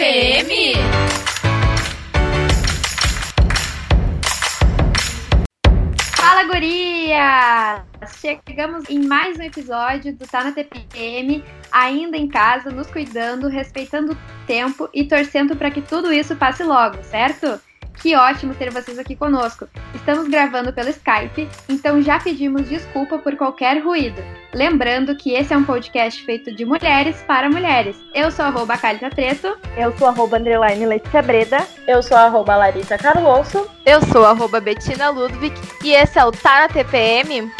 TPM? Fala, guria! Chegamos em mais um episódio do Tá na TPM, ainda em casa, nos cuidando, respeitando o tempo e torcendo para que tudo isso passe logo, certo? Que ótimo ter vocês aqui conosco. Estamos gravando pelo Skype, então já pedimos desculpa por qualquer ruído. Lembrando que esse é um podcast feito de mulheres para mulheres. Eu sou arroba Calita Treto. Eu sou arroba underline Letícia Breda. Eu sou arroba Larissa Carlosso. Eu sou arroba Bettina Ludwig. E esse é o Tá na TPM.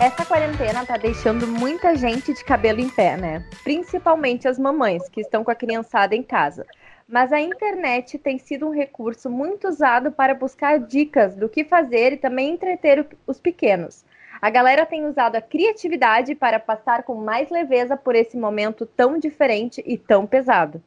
Essa quarentena tá deixando muita gente de cabelo em pé, né? Principalmente as mamães que estão com a criançada em casa mas a internet tem sido um recurso muito usado para buscar dicas do que fazer e também entreter os pequenos. A galera tem usado a criatividade para passar com mais leveza por esse momento tão diferente e tão pesado.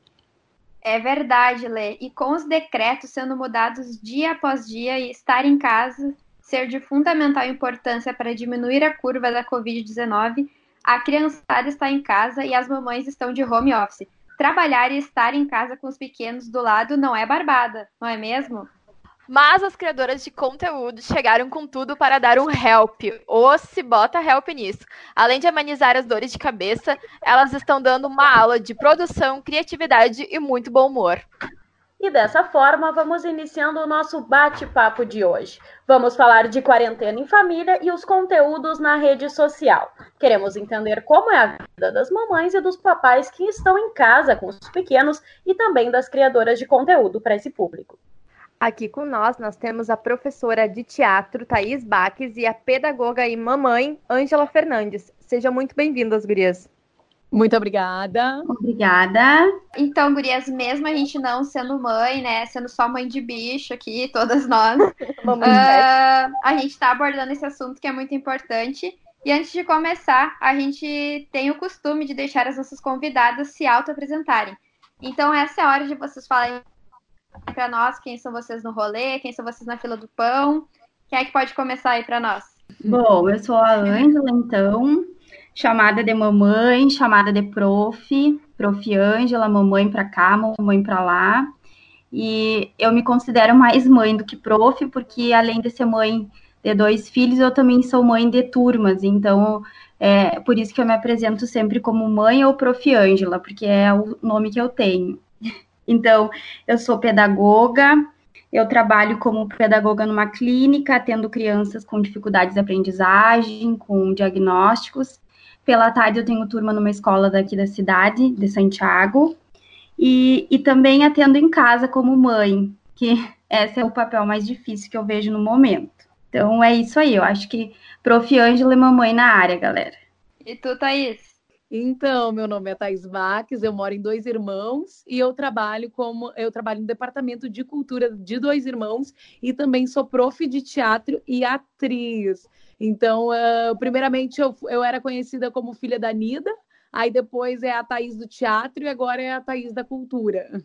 É verdade, Lê. E com os decretos sendo mudados dia após dia e estar em casa ser de fundamental importância para diminuir a curva da Covid-19, a criançada está em casa e as mamães estão de home office trabalhar e estar em casa com os pequenos do lado não é barbada, não é mesmo? Mas as criadoras de conteúdo chegaram com tudo para dar um help, ou se bota help nisso. Além de amenizar as dores de cabeça, elas estão dando uma aula de produção, criatividade e muito bom humor. E dessa forma, vamos iniciando o nosso bate-papo de hoje. Vamos falar de quarentena em família e os conteúdos na rede social. Queremos entender como é a vida das mamães e dos papais que estão em casa com os pequenos e também das criadoras de conteúdo para esse público. Aqui com nós, nós temos a professora de teatro, Thaís Baques, e a pedagoga e mamãe, Ângela Fernandes. Sejam muito bem-vindas, gurias. Muito obrigada. Obrigada. Então, gurias, mesmo a gente não sendo mãe, né, sendo só mãe de bicho aqui, todas nós, uh, a gente está abordando esse assunto que é muito importante. E antes de começar, a gente tem o costume de deixar as nossas convidadas se auto-apresentarem. Então, essa é a hora de vocês falarem para nós quem são vocês no rolê, quem são vocês na fila do pão. Quem é que pode começar aí para nós? Bom, eu sou a Ângela, então chamada de mamãe, chamada de prof, prof Ângela, mamãe para cá, mamãe para lá. E eu me considero mais mãe do que prof, porque além de ser mãe de dois filhos, eu também sou mãe de turmas. Então, é por isso que eu me apresento sempre como mãe ou prof Ângela, porque é o nome que eu tenho. Então, eu sou pedagoga, eu trabalho como pedagoga numa clínica, atendo crianças com dificuldades de aprendizagem, com diagnósticos, pela tarde eu tenho turma numa escola daqui da cidade, de Santiago. E, e também atendo em casa como mãe, que esse é o papel mais difícil que eu vejo no momento. Então é isso aí, eu acho que Prof. Ângela e mamãe na área, galera. E tu, Thaís? Então, meu nome é Thais Vaques, eu moro em Dois Irmãos e eu trabalho como eu trabalho no departamento de cultura de Dois Irmãos e também sou prof de teatro e atriz. Então, uh, primeiramente, eu, eu era conhecida como filha da Nida, aí depois é a Thaís do teatro e agora é a Thaís da cultura.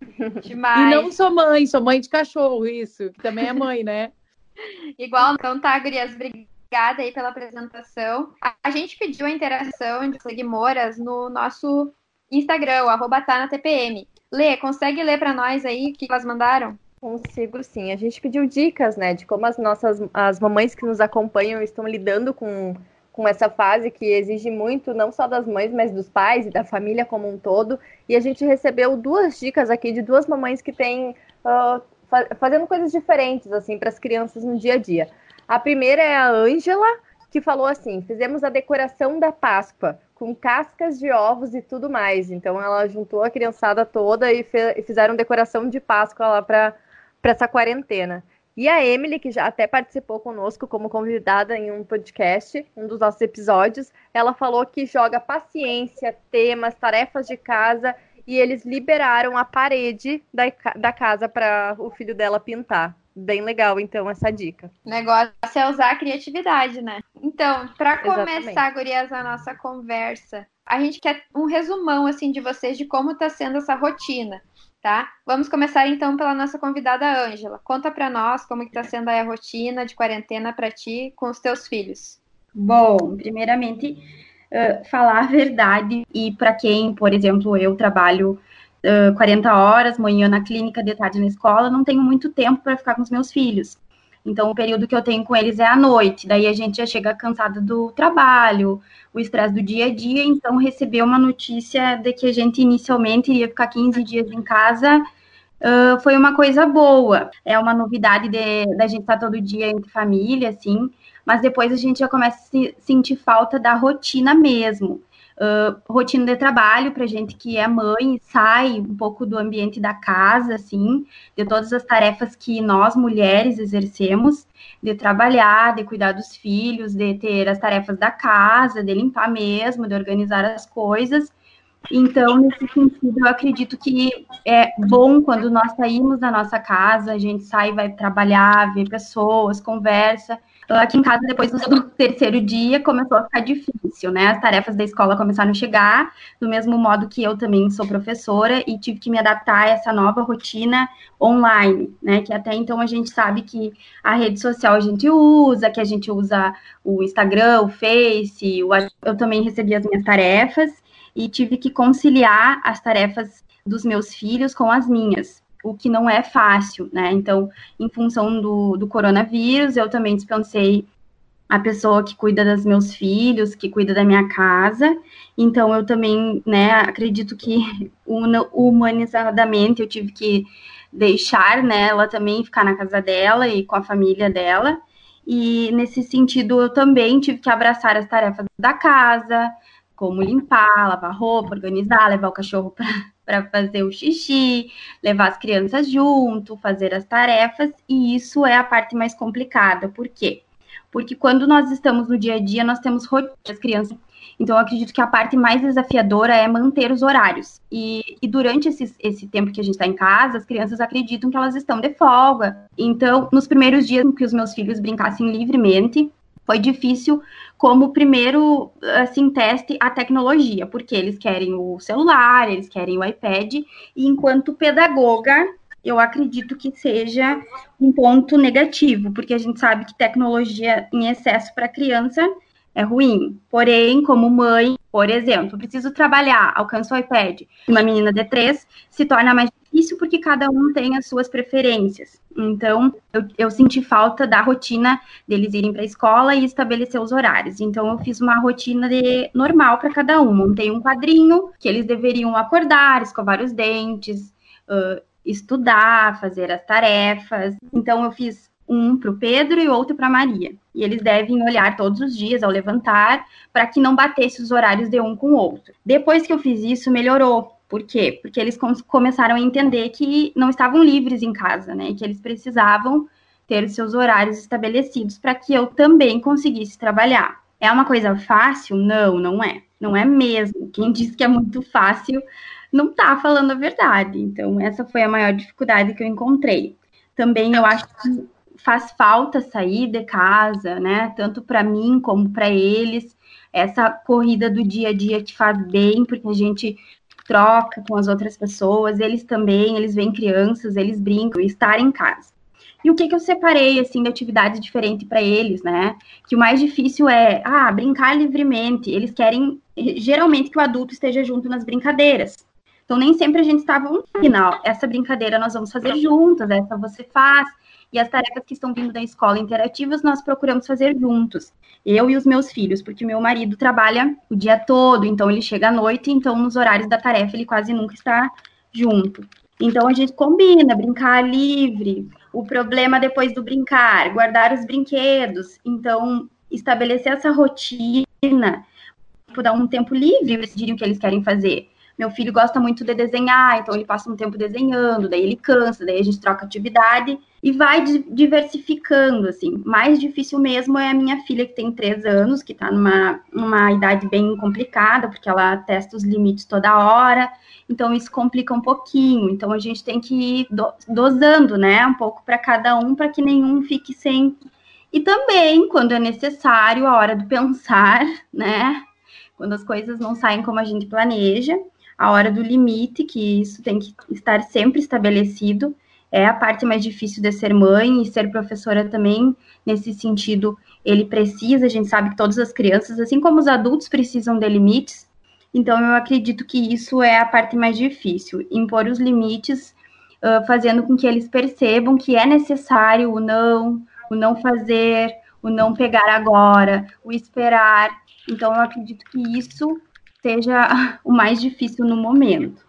Demais. E não sou mãe, sou mãe de cachorro, isso, que também é mãe, né? Igual, então tá, Gurias, obrigada aí pela apresentação. A gente pediu a interação de seguidoras no nosso Instagram, arroba tá TPM. Lê, consegue ler para nós aí o que elas mandaram? Consigo sim. A gente pediu dicas, né, de como as nossas as mamães que nos acompanham estão lidando com, com essa fase que exige muito, não só das mães, mas dos pais e da família como um todo. E a gente recebeu duas dicas aqui de duas mamães que têm uh, fa fazendo coisas diferentes assim para as crianças no dia a dia. A primeira é a Ângela, que falou assim: fizemos a decoração da Páscoa com cascas de ovos e tudo mais. Então ela juntou a criançada toda e, e fizeram decoração de Páscoa lá para essa quarentena. E a Emily, que já até participou conosco como convidada em um podcast, um dos nossos episódios, ela falou que joga paciência, temas, tarefas de casa e eles liberaram a parede da, da casa para o filho dela pintar. Bem legal, então, essa dica. O negócio é usar a criatividade, né? Então, para começar, gurias, a nossa conversa, a gente quer um resumão, assim, de vocês de como está sendo essa rotina tá? Vamos começar então pela nossa convidada Ângela. Conta para nós como está sendo a rotina de quarentena para ti com os teus filhos. Bom, primeiramente uh, falar a verdade e para quem, por exemplo, eu trabalho uh, 40 horas, manhã na clínica, de tarde na escola, não tenho muito tempo para ficar com os meus filhos. Então, o período que eu tenho com eles é à noite. Daí a gente já chega cansada do trabalho, o estresse do dia a dia. Então, receber uma notícia de que a gente inicialmente iria ficar 15 dias em casa uh, foi uma coisa boa. É uma novidade de, da gente estar todo dia entre família, assim. Mas depois a gente já começa a se, sentir falta da rotina mesmo uh, rotina de trabalho para gente que é mãe, sai um pouco do ambiente da casa, assim, de todas as tarefas que nós mulheres exercemos, de trabalhar, de cuidar dos filhos, de ter as tarefas da casa, de limpar mesmo, de organizar as coisas. Então, nesse sentido, eu acredito que é bom quando nós saímos da nossa casa, a gente sai, vai trabalhar, vê pessoas, conversa, Aqui em casa, depois do terceiro dia, começou a ficar difícil, né? As tarefas da escola começaram a chegar, do mesmo modo que eu também sou professora e tive que me adaptar a essa nova rotina online, né? Que até então a gente sabe que a rede social a gente usa, que a gente usa o Instagram, o Face, o... eu também recebi as minhas tarefas e tive que conciliar as tarefas dos meus filhos com as minhas o que não é fácil, né? Então, em função do, do coronavírus, eu também dispensei a pessoa que cuida dos meus filhos, que cuida da minha casa. Então, eu também, né, acredito que humanizadamente eu tive que deixar, né, ela também ficar na casa dela e com a família dela. E nesse sentido, eu também tive que abraçar as tarefas da casa, como limpar, lavar roupa, organizar, levar o cachorro para para fazer o xixi, levar as crianças junto, fazer as tarefas, e isso é a parte mais complicada. Por quê? Porque quando nós estamos no dia a dia, nós temos rotinas, crianças. Então, eu acredito que a parte mais desafiadora é manter os horários. E, e durante esse, esse tempo que a gente está em casa, as crianças acreditam que elas estão de folga. Então, nos primeiros dias que os meus filhos brincassem livremente, foi difícil como primeiro assim teste a tecnologia, porque eles querem o celular, eles querem o iPad, e enquanto pedagoga, eu acredito que seja um ponto negativo, porque a gente sabe que tecnologia em excesso para criança é ruim. Porém, como mãe, por exemplo, preciso trabalhar, alcanço o iPad, uma menina de três, se torna mais difícil porque cada um tem as suas preferências. Então, eu, eu senti falta da rotina deles irem para a escola e estabelecer os horários. Então, eu fiz uma rotina de, normal para cada um. Montei um quadrinho que eles deveriam acordar, escovar os dentes, uh, estudar, fazer as tarefas. Então, eu fiz um para o Pedro e outro para Maria. E eles devem olhar todos os dias ao levantar para que não batesse os horários de um com o outro. Depois que eu fiz isso, melhorou, por quê? Porque eles começaram a entender que não estavam livres em casa, né? Que eles precisavam ter seus horários estabelecidos para que eu também conseguisse trabalhar. É uma coisa fácil? Não, não é. Não é mesmo. Quem diz que é muito fácil não está falando a verdade. Então, essa foi a maior dificuldade que eu encontrei. Também eu acho que faz falta sair de casa, né? Tanto para mim como para eles. Essa corrida do dia a dia que faz bem, porque a gente troca com as outras pessoas, eles também, eles veem crianças, eles brincam, estar em casa. E o que, que eu separei, assim, de atividade diferente para eles, né? Que o mais difícil é, ah, brincar livremente. Eles querem, geralmente, que o adulto esteja junto nas brincadeiras. Então, nem sempre a gente estava, um final, essa brincadeira nós vamos fazer juntas, essa você faz. E as tarefas que estão vindo da escola interativas, nós procuramos fazer juntos. Eu e os meus filhos, porque meu marido trabalha o dia todo, então ele chega à noite, então nos horários da tarefa ele quase nunca está junto. Então a gente combina, brincar livre. O problema depois do brincar, guardar os brinquedos. Então, estabelecer essa rotina, dar um tempo livre, decidirem o que eles querem fazer. Meu filho gosta muito de desenhar, então ele passa um tempo desenhando, daí ele cansa, daí a gente troca atividade e vai diversificando, assim. Mais difícil mesmo é a minha filha, que tem três anos, que está numa, numa idade bem complicada, porque ela testa os limites toda hora, então isso complica um pouquinho. Então a gente tem que ir do, dosando, né, um pouco para cada um, para que nenhum fique sem. E também, quando é necessário, a hora do pensar, né, quando as coisas não saem como a gente planeja, a hora do limite, que isso tem que estar sempre estabelecido, é a parte mais difícil de ser mãe e ser professora também, nesse sentido, ele precisa, a gente sabe que todas as crianças, assim como os adultos precisam de limites, Então, eu acredito que isso é a parte mais difícil, impor os limites, uh, fazendo com que eles percebam que é necessário o não, o não fazer, o não pegar agora, o esperar. Então, eu acredito que isso seja o mais difícil no momento.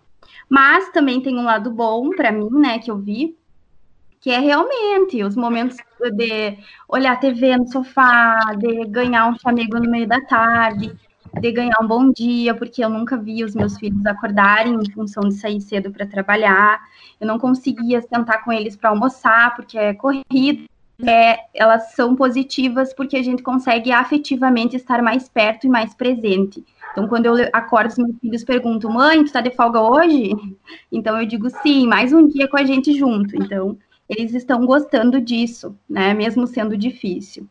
Mas também tem um lado bom para mim, né, que eu vi, que é realmente os momentos de olhar TV no sofá, de ganhar um chamego no meio da tarde, de ganhar um bom dia, porque eu nunca vi os meus filhos acordarem em função de sair cedo para trabalhar. Eu não conseguia sentar com eles para almoçar, porque é corrido. É, elas são positivas porque a gente consegue afetivamente estar mais perto e mais presente. Então, quando eu acordo, os meus filhos perguntam: mãe, tu tá de folga hoje? Então, eu digo sim, mais um dia com a gente junto. Então, eles estão gostando disso, né? Mesmo sendo difícil.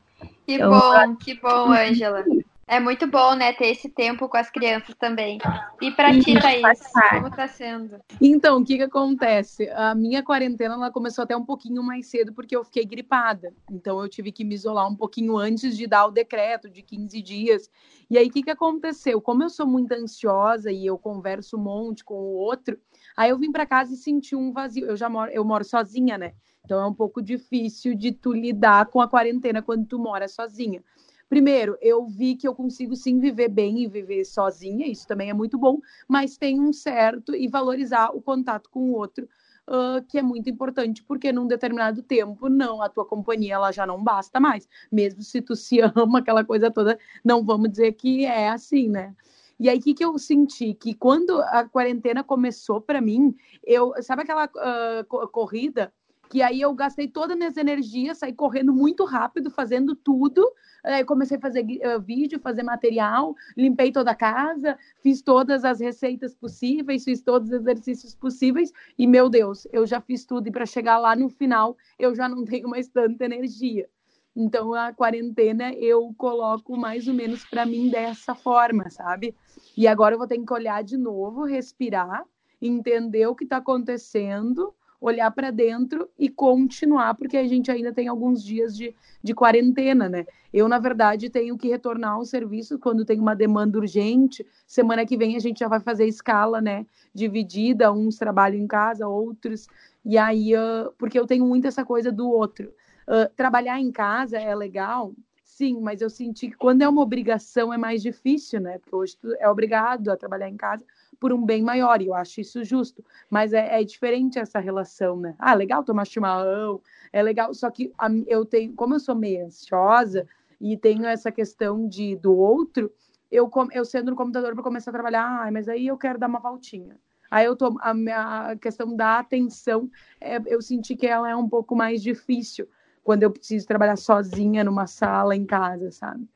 Que então, bom, que bom, Ângela. É muito bom, né, ter esse tempo com as crianças também. E para ti, Thaís, como está sendo? Então, o que que acontece? A minha quarentena, ela começou até um pouquinho mais cedo, porque eu fiquei gripada. Então, eu tive que me isolar um pouquinho antes de dar o decreto de 15 dias. E aí, o que que aconteceu? Como eu sou muito ansiosa e eu converso um monte com o outro, aí eu vim para casa e senti um vazio. Eu já moro, eu moro sozinha, né? Então, é um pouco difícil de tu lidar com a quarentena quando tu mora sozinha. Primeiro, eu vi que eu consigo sim viver bem e viver sozinha, isso também é muito bom, mas tem um certo e valorizar o contato com o outro, uh, que é muito importante, porque num determinado tempo, não, a tua companhia ela já não basta mais, mesmo se tu se ama, aquela coisa toda, não vamos dizer que é assim, né? E aí, o que, que eu senti? Que quando a quarentena começou para mim, eu, sabe aquela uh, corrida? Que aí eu gastei todas as minhas energias, saí correndo muito rápido, fazendo tudo, Aí comecei a fazer uh, vídeo, fazer material, limpei toda a casa, fiz todas as receitas possíveis, fiz todos os exercícios possíveis e, meu Deus, eu já fiz tudo e para chegar lá no final eu já não tenho mais tanta energia. Então a quarentena eu coloco mais ou menos para mim dessa forma, sabe? E agora eu vou ter que olhar de novo, respirar, entender o que está acontecendo olhar para dentro e continuar, porque a gente ainda tem alguns dias de, de quarentena, né? Eu, na verdade, tenho que retornar ao serviço quando tem uma demanda urgente. Semana que vem a gente já vai fazer escala, né? Dividida, uns trabalham em casa, outros. E aí, uh, porque eu tenho muito essa coisa do outro. Uh, trabalhar em casa é legal, sim, mas eu senti que quando é uma obrigação é mais difícil, né? Porque hoje tu é obrigado a trabalhar em casa por um bem maior, e eu acho isso justo. Mas é, é diferente essa relação, né? Ah, legal tomar chimarrão, é legal, só que a, eu tenho, como eu sou meio ansiosa e tenho essa questão de do outro, eu, eu sendo no computador para começar a trabalhar, ah, mas aí eu quero dar uma voltinha. Aí eu tô, a minha questão da atenção, é, eu senti que ela é um pouco mais difícil quando eu preciso trabalhar sozinha numa sala em casa, sabe?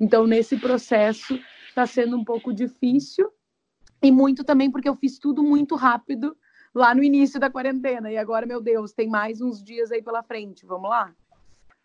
Então, nesse processo, está sendo um pouco difícil, e muito também porque eu fiz tudo muito rápido lá no início da quarentena. E agora, meu Deus, tem mais uns dias aí pela frente. Vamos lá?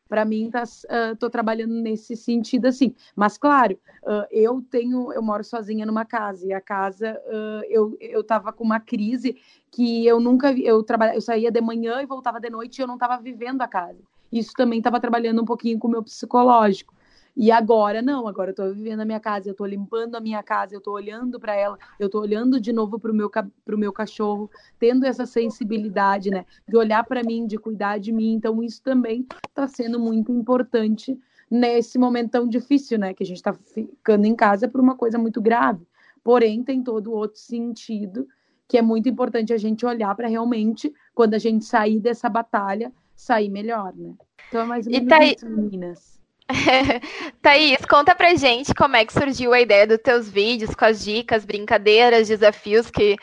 Para mim, tá, uh, tô trabalhando nesse sentido assim. Mas, claro, uh, eu tenho, eu moro sozinha numa casa e a casa, uh, eu, eu tava com uma crise que eu nunca, eu trabalha, eu saía de manhã e voltava de noite e eu não estava vivendo a casa. Isso também estava trabalhando um pouquinho com o meu psicológico. E agora, não, agora eu tô vivendo a minha casa, eu tô limpando a minha casa, eu tô olhando para ela, eu tô olhando de novo pro meu, pro meu cachorro, tendo essa sensibilidade, né, de olhar para mim, de cuidar de mim. Então, isso também está sendo muito importante nesse momento tão difícil, né, que a gente está ficando em casa por uma coisa muito grave. Porém, tem todo outro sentido que é muito importante a gente olhar para realmente, quando a gente sair dessa batalha, sair melhor, né? Então, é mais ou menos tá isso, meninas. Thaís, conta pra gente como é que surgiu a ideia dos teus vídeos, com as dicas, brincadeiras, desafios que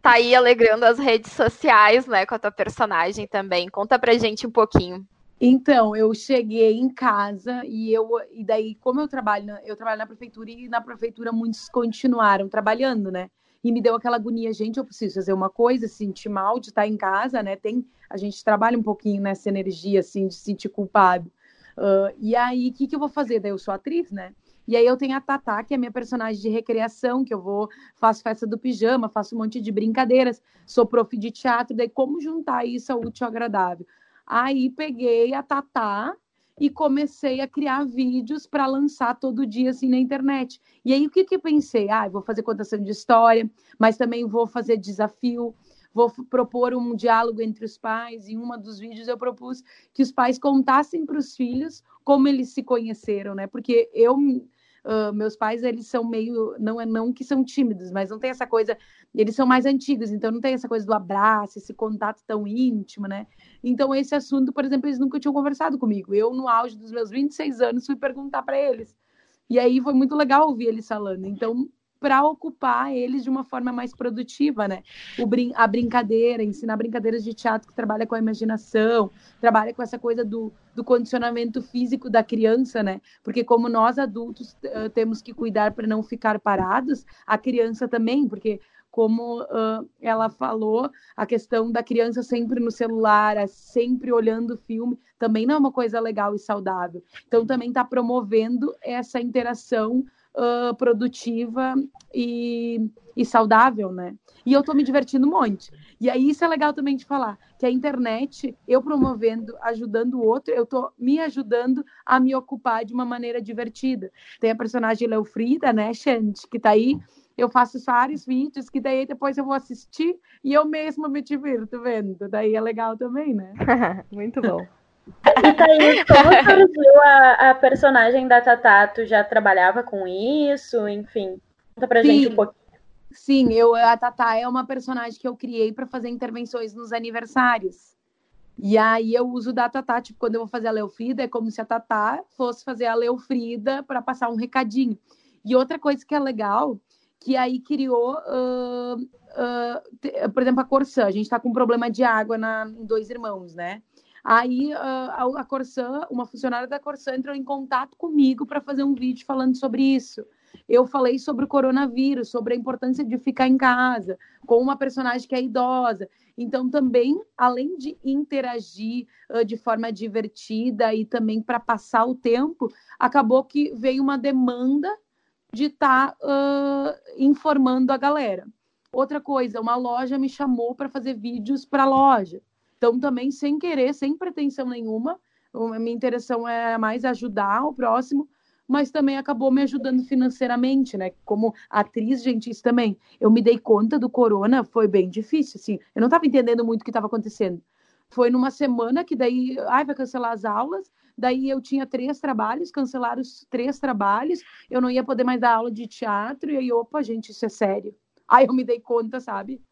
tá aí alegrando as redes sociais, né, com a tua personagem também. Conta pra gente um pouquinho. Então, eu cheguei em casa e eu e daí como eu trabalho, na, eu trabalho na prefeitura e na prefeitura muitos continuaram trabalhando, né? E me deu aquela agonia, gente, eu preciso fazer uma coisa, sentir mal de estar em casa, né? Tem a gente trabalha um pouquinho nessa energia assim de se sentir culpado. Uh, e aí, o que, que eu vou fazer? Daí eu sou atriz, né? E aí eu tenho a Tatá, que é minha personagem de recreação, que eu vou, faço festa do pijama, faço um monte de brincadeiras, sou prof de teatro, daí como juntar isso ao útil ao agradável? Aí peguei a Tatá e comecei a criar vídeos para lançar todo dia assim na internet. E aí o que que eu pensei? Ah, vou fazer contação de história, mas também vou fazer desafio, vou propor um diálogo entre os pais. Em uma dos vídeos eu propus que os pais contassem para os filhos como eles se conheceram, né? Porque eu Uh, meus pais, eles são meio, não é não que são tímidos, mas não tem essa coisa, eles são mais antigos, então não tem essa coisa do abraço, esse contato tão íntimo, né? Então esse assunto, por exemplo, eles nunca tinham conversado comigo. Eu, no auge dos meus 26 anos, fui perguntar para eles. E aí foi muito legal ouvir eles falando. Então, para ocupar eles de uma forma mais produtiva, né? Brin a brincadeira, ensinar brincadeiras de teatro que trabalha com a imaginação, trabalha com essa coisa do, do condicionamento físico da criança, né? Porque como nós adultos uh, temos que cuidar para não ficar parados, a criança também, porque como uh, ela falou, a questão da criança sempre no celular, sempre olhando filme, também não é uma coisa legal e saudável. Então, também está promovendo essa interação uh, produtiva e, e saudável, né? E eu estou me divertindo um monte. E aí isso é legal também de falar, que a internet, eu promovendo, ajudando o outro, eu estou me ajudando a me ocupar de uma maneira divertida. Tem a personagem Leofrida, né, Xande, que está aí, eu faço vários vídeos que daí depois eu vou assistir e eu mesma me divirto vendo. Daí é legal também, né? Muito bom. E Thaís, como surgiu a, a personagem da Tatá? Tu já trabalhava com isso? Enfim, conta pra Sim. gente um pouquinho. Sim, eu, a Tatá é uma personagem que eu criei para fazer intervenções nos aniversários. E aí eu uso da Tatá, tipo, quando eu vou fazer a Leofrida, é como se a Tatá fosse fazer a Leofrida para passar um recadinho. E outra coisa que é legal, que aí criou, uh, uh, por exemplo, a Corsã. A gente está com um problema de água na, em Dois Irmãos, né? Aí a, a Corsã, uma funcionária da Corsã entrou em contato comigo para fazer um vídeo falando sobre isso. Eu falei sobre o coronavírus, sobre a importância de ficar em casa, com uma personagem que é idosa. Então, também, além de interagir uh, de forma divertida e também para passar o tempo, acabou que veio uma demanda de estar tá, uh, informando a galera. Outra coisa, uma loja me chamou para fazer vídeos para a loja. Então, também sem querer, sem pretensão nenhuma, a minha intenção é mais ajudar o próximo, mas também acabou me ajudando financeiramente, né? Como atriz, gente, isso também. Eu me dei conta do corona, foi bem difícil, assim. Eu não estava entendendo muito o que estava acontecendo. Foi numa semana que daí, ai, vai cancelar as aulas. Daí eu tinha três trabalhos, cancelaram os três trabalhos. Eu não ia poder mais dar aula de teatro. E aí, opa, gente, isso é sério. Aí eu me dei conta, sabe?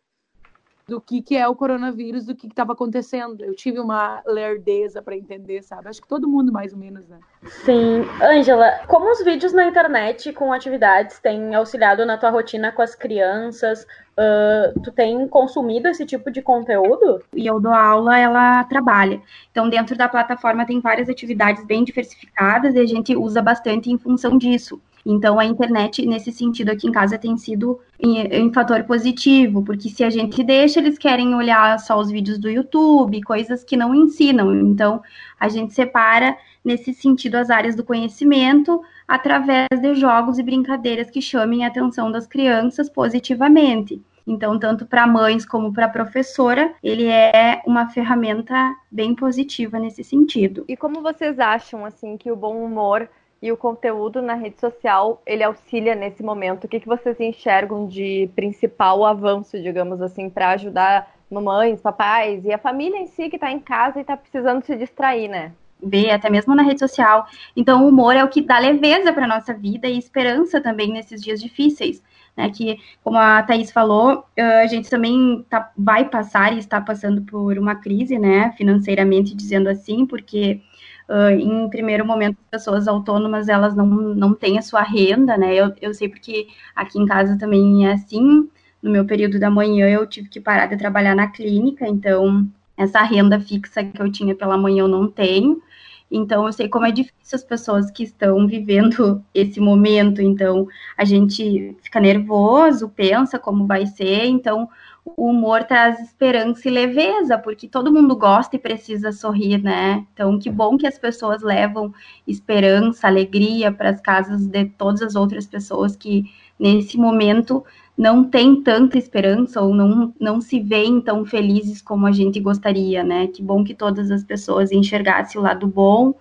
Do que, que é o coronavírus, do que estava acontecendo. Eu tive uma lerdeza para entender, sabe? Acho que todo mundo, mais ou menos, né? Sim. Ângela, como os vídeos na internet com atividades têm auxiliado na tua rotina com as crianças? Uh, tu tem consumido esse tipo de conteúdo? E eu dou aula, ela trabalha. Então, dentro da plataforma tem várias atividades bem diversificadas e a gente usa bastante em função disso. Então, a internet, nesse sentido, aqui em casa tem sido em, fator positivo, porque se a gente deixa, eles querem olhar só os vídeos do YouTube, coisas que não ensinam. Então, a gente separa, nesse sentido, as áreas do conhecimento através de jogos e brincadeiras que chamem a atenção das crianças positivamente. Então, tanto para mães como para professora, ele é uma ferramenta bem positiva nesse sentido. E como vocês acham assim que o bom humor e o conteúdo na rede social ele auxilia nesse momento? O que, que vocês enxergam de principal avanço, digamos assim, para ajudar mamães, papais e a família em si que está em casa e está precisando se distrair, né? Ver, até mesmo na rede social. Então, o humor é o que dá leveza para nossa vida e esperança também nesses dias difíceis. Né, que, como a Thaís falou, a gente também tá, vai passar e está passando por uma crise, né, financeiramente dizendo assim, porque Uh, em primeiro momento, as pessoas autônomas, elas não, não têm a sua renda, né? Eu, eu sei porque aqui em casa também é assim. No meu período da manhã, eu tive que parar de trabalhar na clínica, então essa renda fixa que eu tinha pela manhã eu não tenho. Então, eu sei como é difícil as pessoas que estão vivendo esse momento. Então, a gente fica nervoso, pensa como vai ser. Então, o humor traz esperança e leveza, porque todo mundo gosta e precisa sorrir, né? Então, que bom que as pessoas levam esperança, alegria para as casas de todas as outras pessoas que nesse momento não têm tanta esperança ou não, não se veem tão felizes como a gente gostaria, né? Que bom que todas as pessoas enxergassem o lado bom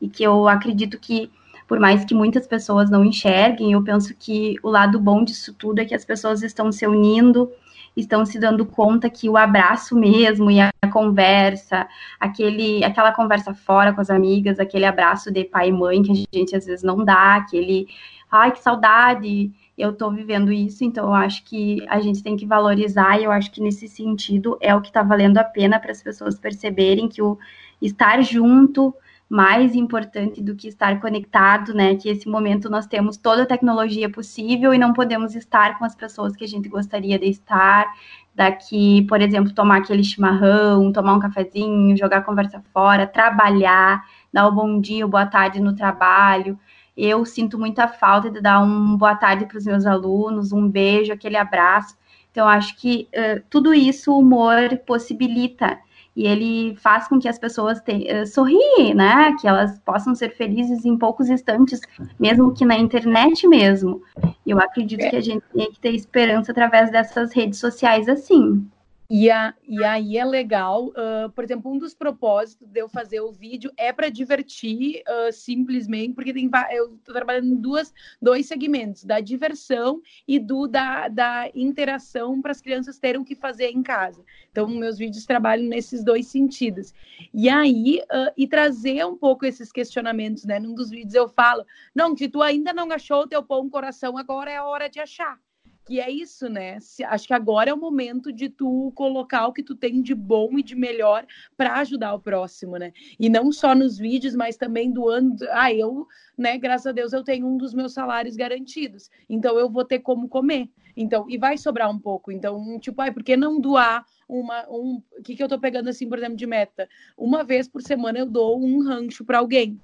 e que eu acredito que por mais que muitas pessoas não enxerguem, eu penso que o lado bom disso tudo é que as pessoas estão se unindo, estão se dando conta que o abraço mesmo e a conversa, aquele, aquela conversa fora com as amigas, aquele abraço de pai e mãe que a gente às vezes não dá, aquele, ai que saudade, eu estou vivendo isso, então eu acho que a gente tem que valorizar e eu acho que nesse sentido é o que está valendo a pena para as pessoas perceberem que o estar junto mais importante do que estar conectado, né? Que esse momento nós temos toda a tecnologia possível e não podemos estar com as pessoas que a gente gostaria de estar. Daqui, por exemplo, tomar aquele chimarrão, tomar um cafezinho, jogar conversa fora, trabalhar, dar o bom dia, boa tarde no trabalho. Eu sinto muita falta de dar um boa tarde para os meus alunos, um beijo, aquele abraço. Então, acho que uh, tudo isso o humor possibilita e ele faz com que as pessoas te, uh, sorriem, né? Que elas possam ser felizes em poucos instantes, mesmo que na internet mesmo. E eu acredito é. que a gente tem que ter esperança através dessas redes sociais assim. E, a, e aí é legal, uh, por exemplo, um dos propósitos de eu fazer o vídeo é para divertir uh, simplesmente, porque tem, eu estou trabalhando em duas, dois segmentos, da diversão e do da, da interação para as crianças terem o que fazer em casa. Então, meus vídeos trabalham nesses dois sentidos. E aí, uh, e trazer um pouco esses questionamentos, né? Num dos vídeos eu falo, não, se tu ainda não achou o teu pão coração, agora é a hora de achar que é isso, né? Acho que agora é o momento de tu colocar o que tu tem de bom e de melhor para ajudar o próximo, né? E não só nos vídeos, mas também doando. Ah, eu, né? Graças a Deus eu tenho um dos meus salários garantidos, então eu vou ter como comer. Então, e vai sobrar um pouco. Então, tipo, ai, por que não doar uma um, o que que eu tô pegando assim, por exemplo, de meta? Uma vez por semana eu dou um rancho para alguém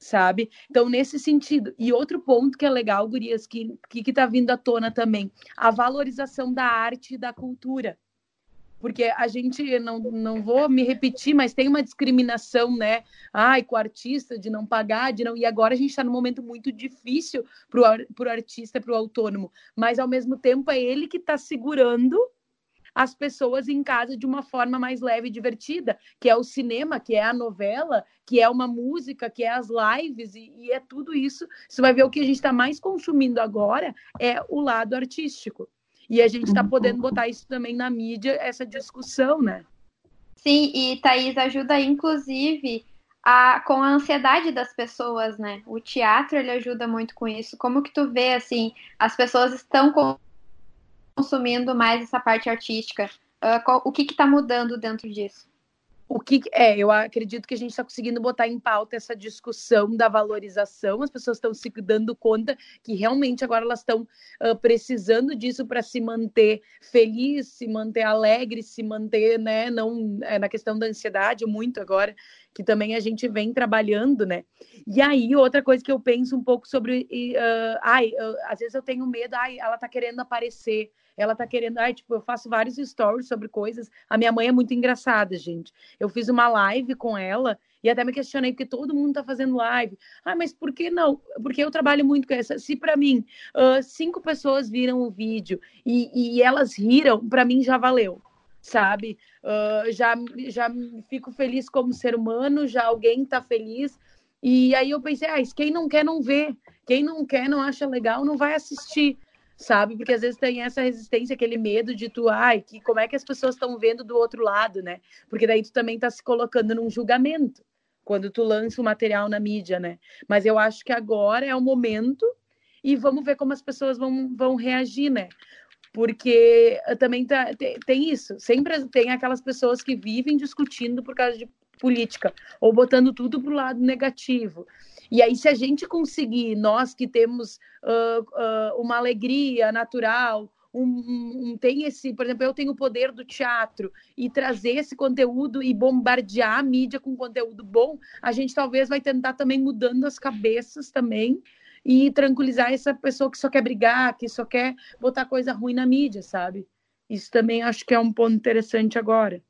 sabe? Então, nesse sentido. E outro ponto que é legal, Gurias, que, que, que tá vindo à tona também, a valorização da arte e da cultura. Porque a gente, não, não vou me repetir, mas tem uma discriminação, né? Ai, com o artista, de não pagar, de não. E agora a gente está num momento muito difícil para o artista, para o autônomo. Mas, ao mesmo tempo, é ele que está segurando as pessoas em casa de uma forma mais leve e divertida, que é o cinema, que é a novela, que é uma música, que é as lives, e, e é tudo isso. Você vai ver o que a gente está mais consumindo agora é o lado artístico. E a gente está podendo botar isso também na mídia, essa discussão, né? Sim, e Thaís ajuda, inclusive, a, com a ansiedade das pessoas, né? O teatro, ele ajuda muito com isso. Como que tu vê, assim, as pessoas estão com consumindo mais essa parte artística. Uh, qual, o que está mudando dentro disso? O que é, eu acredito que a gente está conseguindo botar em pauta essa discussão da valorização. As pessoas estão se dando conta que realmente agora elas estão uh, precisando disso para se manter feliz, se manter alegre, se manter, né? Não é, na questão da ansiedade muito agora que também a gente vem trabalhando, né? E aí outra coisa que eu penso um pouco sobre, uh, ai, uh, às vezes eu tenho medo, ai, ela tá querendo aparecer ela tá querendo, ai, tipo, eu faço vários stories sobre coisas. A minha mãe é muito engraçada, gente. Eu fiz uma live com ela e até me questionei porque todo mundo tá fazendo live. Ah, mas por que não? Porque eu trabalho muito com essa. Se para mim uh, cinco pessoas viram o vídeo e, e elas riram, para mim já valeu sabe? Uh, já, já fico feliz como ser humano, já alguém tá feliz. E aí eu pensei, ah, quem não quer não vê, quem não quer não acha legal não vai assistir sabe? Porque às vezes tem essa resistência, aquele medo de tu, ai, que como é que as pessoas estão vendo do outro lado, né? Porque daí tu também tá se colocando num julgamento quando tu lança o material na mídia, né? Mas eu acho que agora é o momento e vamos ver como as pessoas vão, vão reagir, né? Porque também tá, tem, tem isso, sempre tem aquelas pessoas que vivem discutindo por causa de política ou botando tudo pro lado negativo. E aí, se a gente conseguir, nós que temos uh, uh, uma alegria natural, um, um, tem esse, por exemplo, eu tenho o poder do teatro e trazer esse conteúdo e bombardear a mídia com conteúdo bom, a gente talvez vai tentar também mudando as cabeças também e tranquilizar essa pessoa que só quer brigar, que só quer botar coisa ruim na mídia, sabe? Isso também acho que é um ponto interessante agora.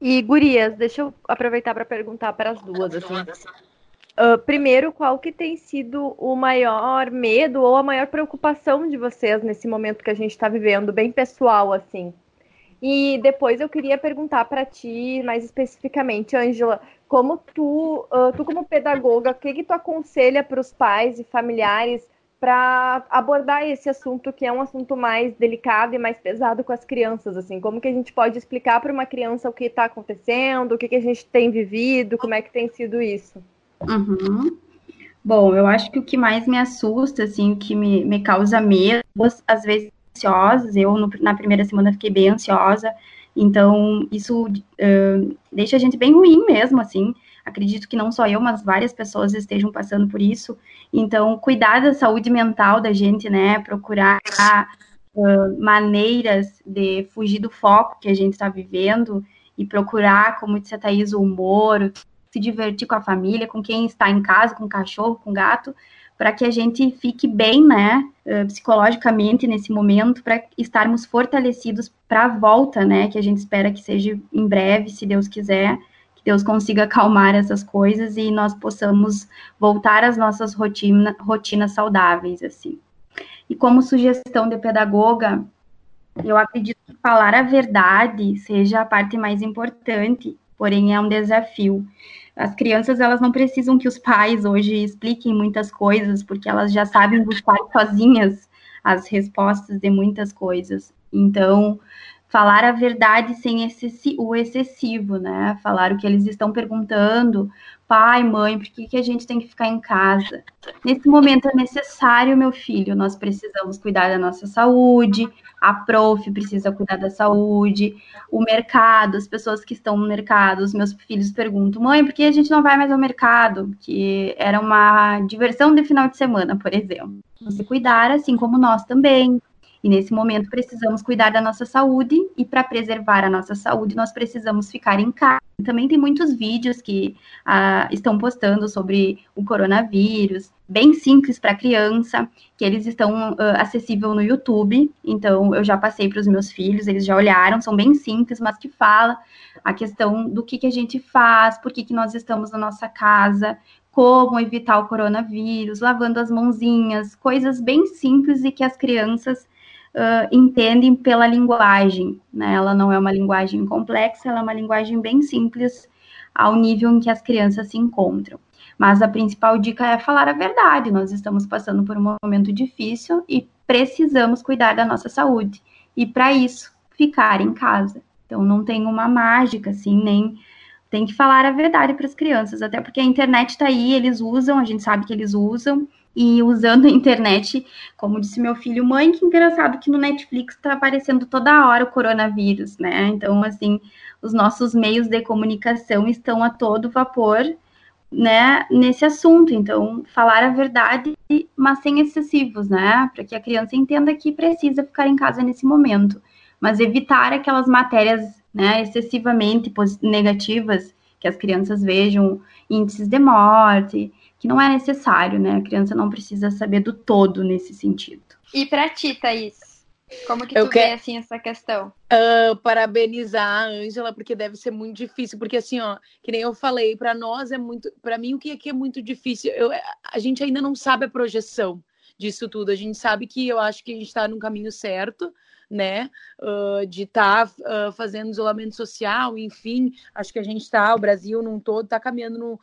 E, gurias, deixa eu aproveitar para perguntar para as duas. Assim. Uh, primeiro, qual que tem sido o maior medo ou a maior preocupação de vocês nesse momento que a gente está vivendo, bem pessoal, assim? E depois eu queria perguntar para ti, mais especificamente, Ângela, como tu, uh, tu como pedagoga, o que, que tu aconselha para os pais e familiares para abordar esse assunto que é um assunto mais delicado e mais pesado com as crianças, assim, como que a gente pode explicar para uma criança o que está acontecendo, o que, que a gente tem vivido, como é que tem sido isso? Uhum. Bom, eu acho que o que mais me assusta, assim, o que me, me causa medo, às vezes ansiosas, eu no, na primeira semana fiquei bem ansiosa, então isso uh, deixa a gente bem ruim mesmo, assim, acredito que não só eu, mas várias pessoas estejam passando por isso, então cuidar da saúde mental da gente, né, procurar uh, maneiras de fugir do foco que a gente está vivendo e procurar, como disse a Thaís, o humor, se divertir com a família, com quem está em casa, com o cachorro, com o gato, para que a gente fique bem, né, eh, psicologicamente nesse momento, para estarmos fortalecidos para a volta, né, que a gente espera que seja em breve, se Deus quiser, que Deus consiga acalmar essas coisas e nós possamos voltar às nossas rotina, rotinas saudáveis, assim. E como sugestão de pedagoga, eu acredito que falar a verdade seja a parte mais importante, porém é um desafio as crianças elas não precisam que os pais hoje expliquem muitas coisas, porque elas já sabem buscar sozinhas as respostas de muitas coisas. Então, falar a verdade sem excessi o excessivo, né? Falar o que eles estão perguntando, pai, mãe, por que, que a gente tem que ficar em casa? Nesse momento é necessário, meu filho, nós precisamos cuidar da nossa saúde, a prof precisa cuidar da saúde, o mercado, as pessoas que estão no mercado, os meus filhos perguntam, mãe, por que a gente não vai mais ao mercado? Que era uma diversão de final de semana, por exemplo. Você cuidar, assim como nós também. E nesse momento precisamos cuidar da nossa saúde e para preservar a nossa saúde nós precisamos ficar em casa. Também tem muitos vídeos que ah, estão postando sobre o coronavírus, bem simples para criança, que eles estão uh, acessível no YouTube. Então, eu já passei para os meus filhos, eles já olharam, são bem simples, mas que fala a questão do que, que a gente faz, por que, que nós estamos na nossa casa, como evitar o coronavírus, lavando as mãozinhas, coisas bem simples e que as crianças uh, entendem pela linguagem. Né? Ela não é uma linguagem complexa, ela é uma linguagem bem simples ao nível em que as crianças se encontram. Mas a principal dica é falar a verdade. Nós estamos passando por um momento difícil e precisamos cuidar da nossa saúde. E para isso, ficar em casa. Então não tem uma mágica assim, nem tem que falar a verdade para as crianças, até porque a internet está aí, eles usam, a gente sabe que eles usam, e usando a internet, como disse meu filho, mãe, que engraçado que no Netflix está aparecendo toda hora o coronavírus, né? Então, assim, os nossos meios de comunicação estão a todo vapor né, nesse assunto. Então, falar a verdade, mas sem excessivos, né? Para que a criança entenda que precisa ficar em casa nesse momento. Mas evitar aquelas matérias né, excessivamente negativas, que as crianças vejam índices de morte, que não é necessário, né? A criança não precisa saber do todo nesse sentido. E para ti, Thaís? Como que eu tu que... vê, assim, essa questão? Uh, parabenizar a Ângela, porque deve ser muito difícil, porque assim, ó, que nem eu falei, para nós é muito, para mim o que aqui é muito difícil, eu, a gente ainda não sabe a projeção disso tudo, a gente sabe que eu acho que a gente está no caminho certo, né, uh, de estar tá, uh, fazendo isolamento social, enfim, acho que a gente está, o Brasil num todo, está caminhando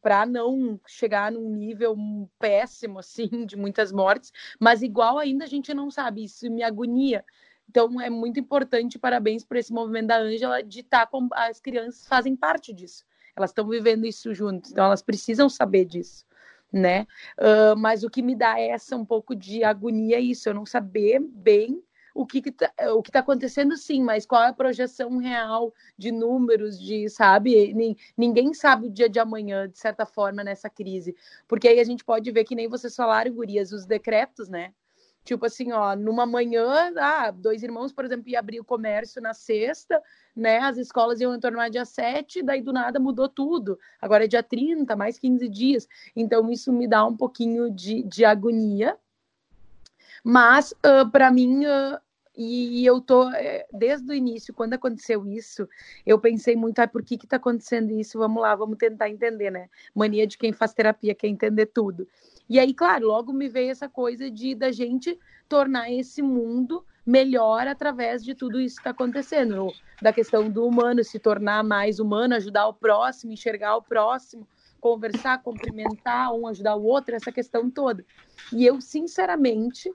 para não chegar num nível péssimo, assim, de muitas mortes, mas igual ainda a gente não sabe, isso me agonia. Então é muito importante, parabéns por esse movimento da Ângela, de estar tá com as crianças fazem parte disso. Elas estão vivendo isso juntos, então elas precisam saber disso né? Uh, mas o que me dá essa um pouco de agonia é isso, eu não saber bem o que está o que tá acontecendo sim, mas qual é a projeção real de números, de, sabe? Ninguém sabe o dia de amanhã, de certa forma, nessa crise. Porque aí a gente pode ver que nem vocês falaram, Gurias, os decretos, né? Tipo assim, ó, numa manhã, ah, dois irmãos, por exemplo, ia abrir o comércio na sexta, né? As escolas iam retornar dia 7, daí do nada mudou tudo. Agora é dia 30, mais 15 dias. Então, isso me dá um pouquinho de, de agonia. Mas, uh, para mim, uh, e, eu tô, é, desde o início, quando aconteceu isso, eu pensei muito, ah, por que que tá acontecendo isso? Vamos lá, vamos tentar entender, né? Mania de quem faz terapia, quer entender tudo. E aí, claro, logo me veio essa coisa de da gente tornar esse mundo melhor através de tudo isso que está acontecendo, da questão do humano se tornar mais humano, ajudar o próximo, enxergar o próximo, conversar, cumprimentar, um ajudar o outro, essa questão toda. E eu, sinceramente,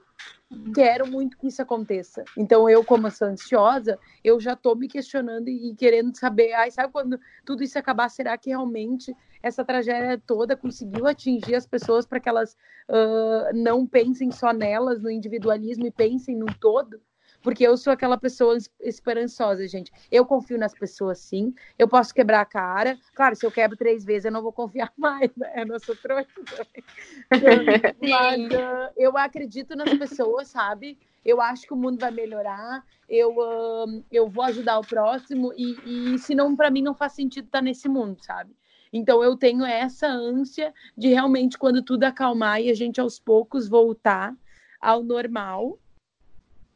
quero muito que isso aconteça. Então, eu, como sou ansiosa, eu já estou me questionando e querendo saber, ai, sabe quando tudo isso acabar, será que realmente essa tragédia toda conseguiu atingir as pessoas para que elas uh, não pensem só nelas, no individualismo e pensem no todo? Porque eu sou aquela pessoa esperançosa, gente. Eu confio nas pessoas, sim. Eu posso quebrar a cara. Claro, se eu quebro três vezes, eu não vou confiar mais, né? Eu não sou trouxa também. Mas uh, eu acredito nas pessoas, sabe? Eu acho que o mundo vai melhorar. Eu, uh, eu vou ajudar o próximo. E, e se não, para mim, não faz sentido estar nesse mundo, sabe? Então eu tenho essa ânsia de realmente, quando tudo acalmar e a gente aos poucos voltar ao normal,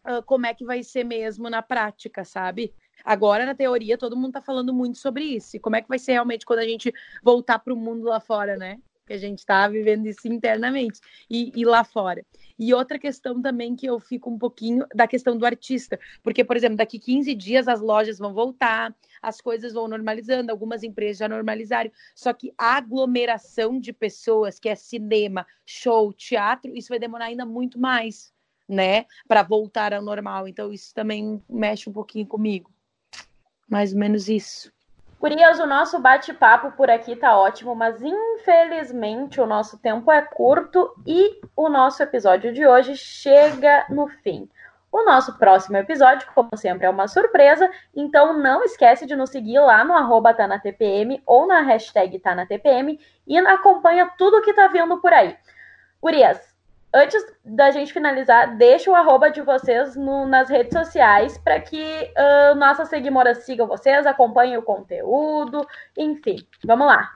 uh, como é que vai ser mesmo na prática, sabe? Agora, na teoria, todo mundo está falando muito sobre isso. E como é que vai ser realmente quando a gente voltar para o mundo lá fora, né? Que a gente está vivendo isso internamente e, e, lá fora. E outra questão também que eu fico um pouquinho da questão do artista. Porque, por exemplo, daqui 15 dias as lojas vão voltar, as coisas vão normalizando, algumas empresas já normalizaram. Só que a aglomeração de pessoas, que é cinema, show, teatro, isso vai demorar ainda muito mais né, para voltar ao normal. Então isso também mexe um pouquinho comigo. Mais ou menos isso. Curias, o nosso bate-papo por aqui tá ótimo, mas infelizmente o nosso tempo é curto e o nosso episódio de hoje chega no fim. O nosso próximo episódio, como sempre, é uma surpresa, então não esquece de nos seguir lá no arroba TanaTPM ou na hashtag TanaTPM e acompanha tudo que tá vindo por aí. Curias, antes da gente finalizar, deixa o arroba de vocês no, nas redes sociais para que uh, nossas seguidoras sigam vocês, acompanhem o conteúdo, enfim. Vamos lá.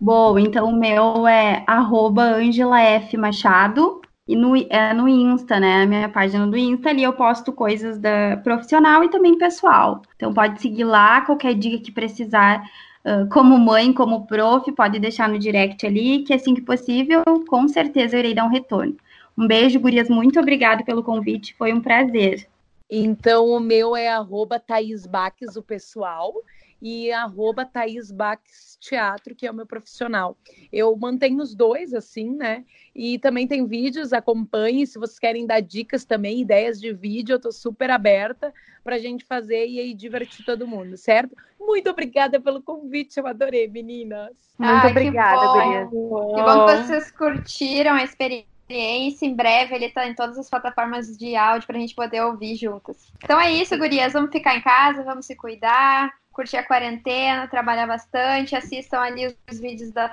Bom, então o meu é arroba Angela F. Machado. E no, é no Insta, né? A minha página do Insta, ali eu posto coisas da profissional e também pessoal. Então pode seguir lá, qualquer dica que precisar, uh, como mãe, como prof, pode deixar no direct ali, que assim que possível, com certeza eu irei dar um retorno. Um beijo, gurias. Muito obrigada pelo convite. Foi um prazer. Então, o meu é arroba Thaís Baques, o pessoal, e arroba Thaís Baques Teatro, que é o meu profissional. Eu mantenho os dois, assim, né? E também tem vídeos, acompanhe. Se vocês querem dar dicas também, ideias de vídeo, eu tô super aberta pra gente fazer e aí divertir todo mundo, certo? Muito obrigada pelo convite, eu adorei, meninas. Muito Ai, obrigada, gurias. Que bom que vocês curtiram a experiência experiência. Em breve ele tá em todas as plataformas de áudio pra gente poder ouvir juntas. Então é isso, gurias. Vamos ficar em casa, vamos se cuidar, curtir a quarentena, trabalhar bastante, assistam ali os vídeos da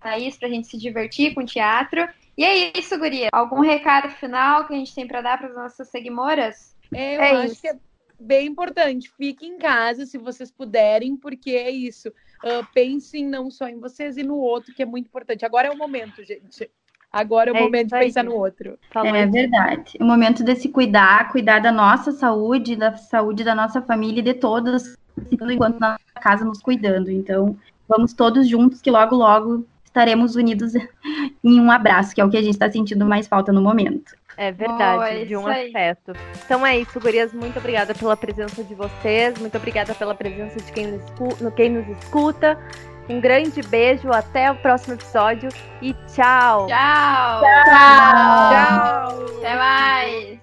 Thaís pra gente se divertir com o teatro. E é isso, guria. Algum recado final que a gente tem para dar para as nossas seguidoras? Eu é acho isso. que é bem importante. Fiquem em casa se vocês puderem, porque é isso. Uh, pensem não só em vocês e no outro, que é muito importante. Agora é o momento, gente. Agora é o é momento de pensar no outro. é verdade. É o momento de se cuidar, cuidar da nossa saúde, da saúde da nossa família e de todos, enquanto na casa nos cuidando. Então, vamos todos juntos, que logo, logo estaremos unidos em um abraço, que é o que a gente está sentindo mais falta no momento. É verdade, de um afeto. Então é isso, gurias. Muito obrigada pela presença de vocês. Muito obrigada pela presença de quem nos, quem nos escuta. Um grande beijo, até o próximo episódio e tchau! Tchau! Tchau! tchau. Até mais!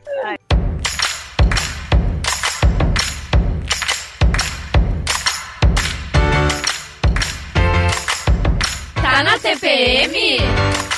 Tá na TPM?